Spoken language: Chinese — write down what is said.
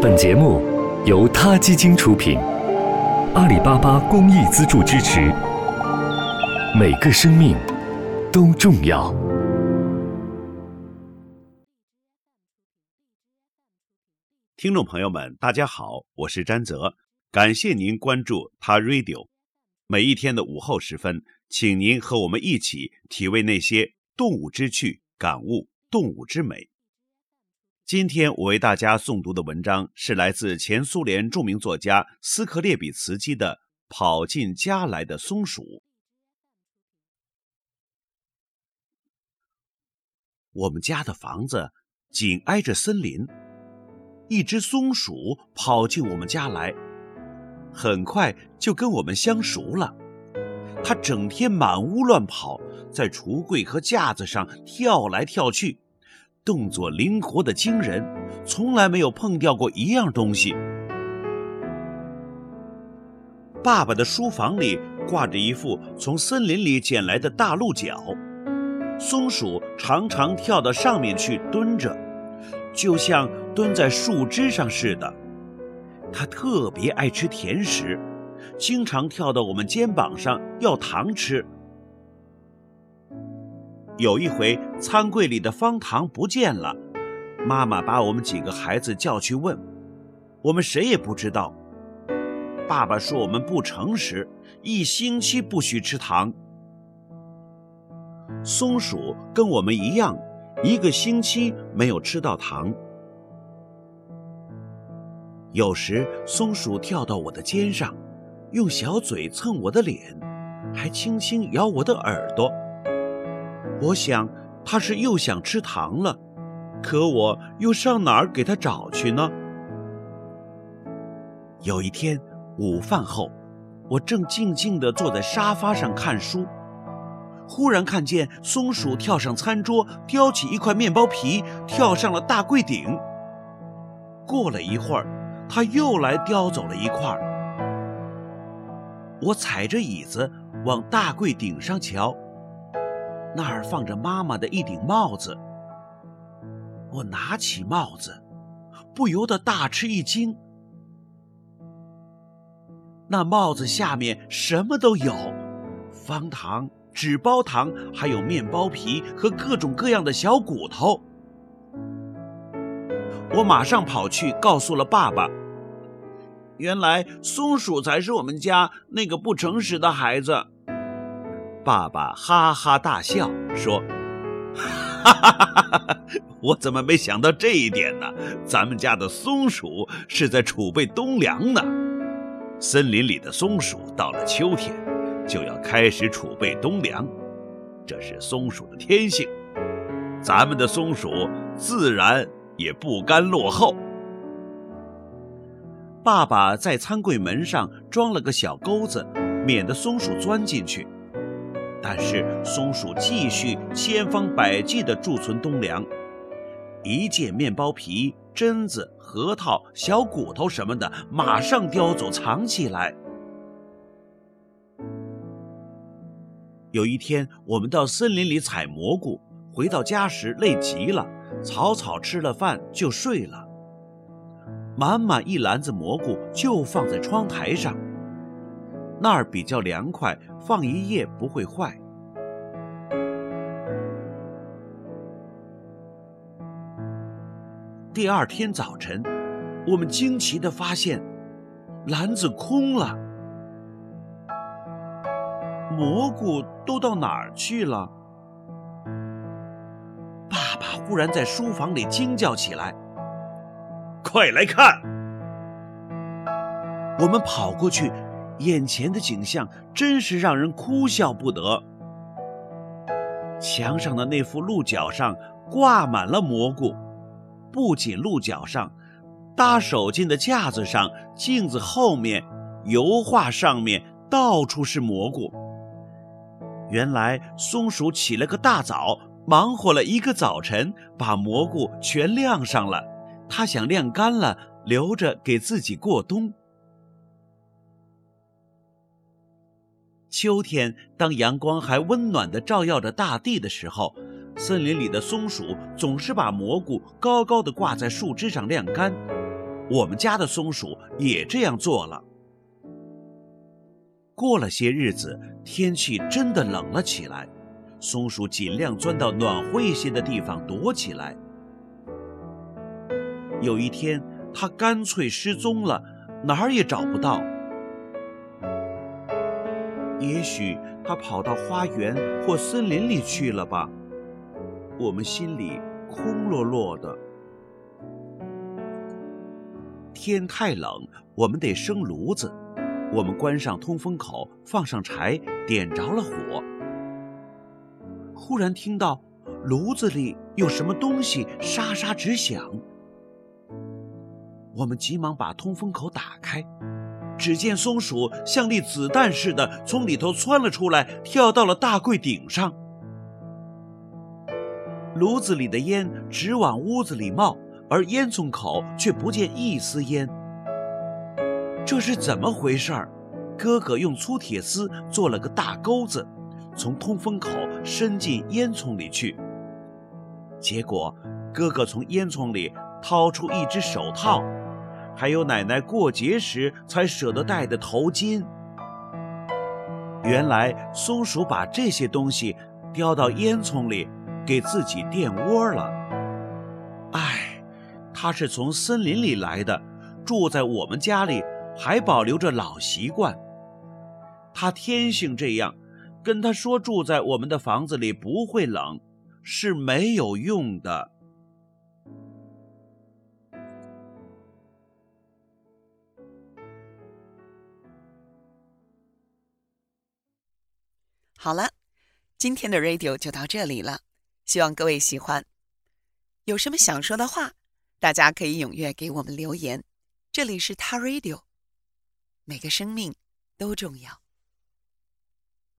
本节目由他基金出品，阿里巴巴公益资助支持。每个生命都重要。听众朋友们，大家好，我是詹泽，感谢您关注他 Radio。每一天的午后时分，请您和我们一起体味那些动物之趣，感悟动物之美。今天我为大家诵读的文章是来自前苏联著名作家斯克列比茨基的《跑进家来的松鼠》。我们家的房子紧挨着森林，一只松鼠跑进我们家来，很快就跟我们相熟了。它整天满屋乱跑，在橱柜和架子上跳来跳去。动作灵活的惊人，从来没有碰掉过一样东西。爸爸的书房里挂着一副从森林里捡来的大鹿角，松鼠常常跳到上面去蹲着，就像蹲在树枝上似的。它特别爱吃甜食，经常跳到我们肩膀上要糖吃。有一回，餐柜里的方糖不见了，妈妈把我们几个孩子叫去问，我们谁也不知道。爸爸说我们不诚实，一星期不许吃糖。松鼠跟我们一样，一个星期没有吃到糖。有时松鼠跳到我的肩上，用小嘴蹭我的脸，还轻轻咬我的耳朵。我想，他是又想吃糖了，可我又上哪儿给他找去呢？有一天午饭后，我正静静地坐在沙发上看书，忽然看见松鼠跳上餐桌，叼起一块面包皮，跳上了大柜顶。过了一会儿，它又来叼走了一块。我踩着椅子往大柜顶上瞧。那儿放着妈妈的一顶帽子，我拿起帽子，不由得大吃一惊。那帽子下面什么都有，方糖、纸包糖，还有面包皮和各种各样的小骨头。我马上跑去告诉了爸爸。原来松鼠才是我们家那个不诚实的孩子。爸爸哈哈大笑说：“哈哈哈哈哈！我怎么没想到这一点呢？咱们家的松鼠是在储备冬粮呢。森林里的松鼠到了秋天就要开始储备冬粮，这是松鼠的天性。咱们的松鼠自然也不甘落后。”爸爸在餐柜门上装了个小钩子，免得松鼠钻进去。但是松鼠继续千方百计地贮存冬粮，一见面包皮、榛子、核桃、小骨头什么的，马上叼走藏起来。有一天，我们到森林里采蘑菇，回到家时累极了，草草吃了饭就睡了。满满一篮子蘑菇就放在窗台上。那儿比较凉快，放一夜不会坏。第二天早晨，我们惊奇的发现，篮子空了，蘑菇都到哪儿去了？爸爸忽然在书房里惊叫起来：“快来看！”我们跑过去。眼前的景象真是让人哭笑不得。墙上的那副鹿角上挂满了蘑菇，不仅鹿角上，搭手巾的架子上、镜子后面、油画上面，到处是蘑菇。原来松鼠起了个大早，忙活了一个早晨，把蘑菇全晾上了。它想晾干了，留着给自己过冬。秋天，当阳光还温暖地照耀着大地的时候，森林里的松鼠总是把蘑菇高高的挂在树枝上晾干。我们家的松鼠也这样做了。过了些日子，天气真的冷了起来，松鼠尽量钻到暖和一些的地方躲起来。有一天，它干脆失踪了，哪儿也找不到。也许它跑到花园或森林里去了吧？我们心里空落落的。天太冷，我们得生炉子。我们关上通风口，放上柴，点着了火。忽然听到炉子里有什么东西沙沙直响。我们急忙把通风口打开，只见松鼠像粒子弹似的从里头窜了出来，跳到了大柜顶上。炉子里的烟直往屋子里冒，而烟囱口却不见一丝烟。这是怎么回事儿？哥哥用粗铁丝做了个大钩子，从通风口伸进烟囱里去。结果，哥哥从烟囱里掏出一只手套，还有奶奶过节时才舍得戴的头巾。原来，松鼠把这些东西叼到烟囱里。给自己垫窝了。唉，他是从森林里来的，住在我们家里，还保留着老习惯。他天性这样，跟他说住在我们的房子里不会冷，是没有用的。好了，今天的 radio 就到这里了。希望各位喜欢，有什么想说的话，大家可以踊跃给我们留言。这里是 Ta Radio，每个生命都重要。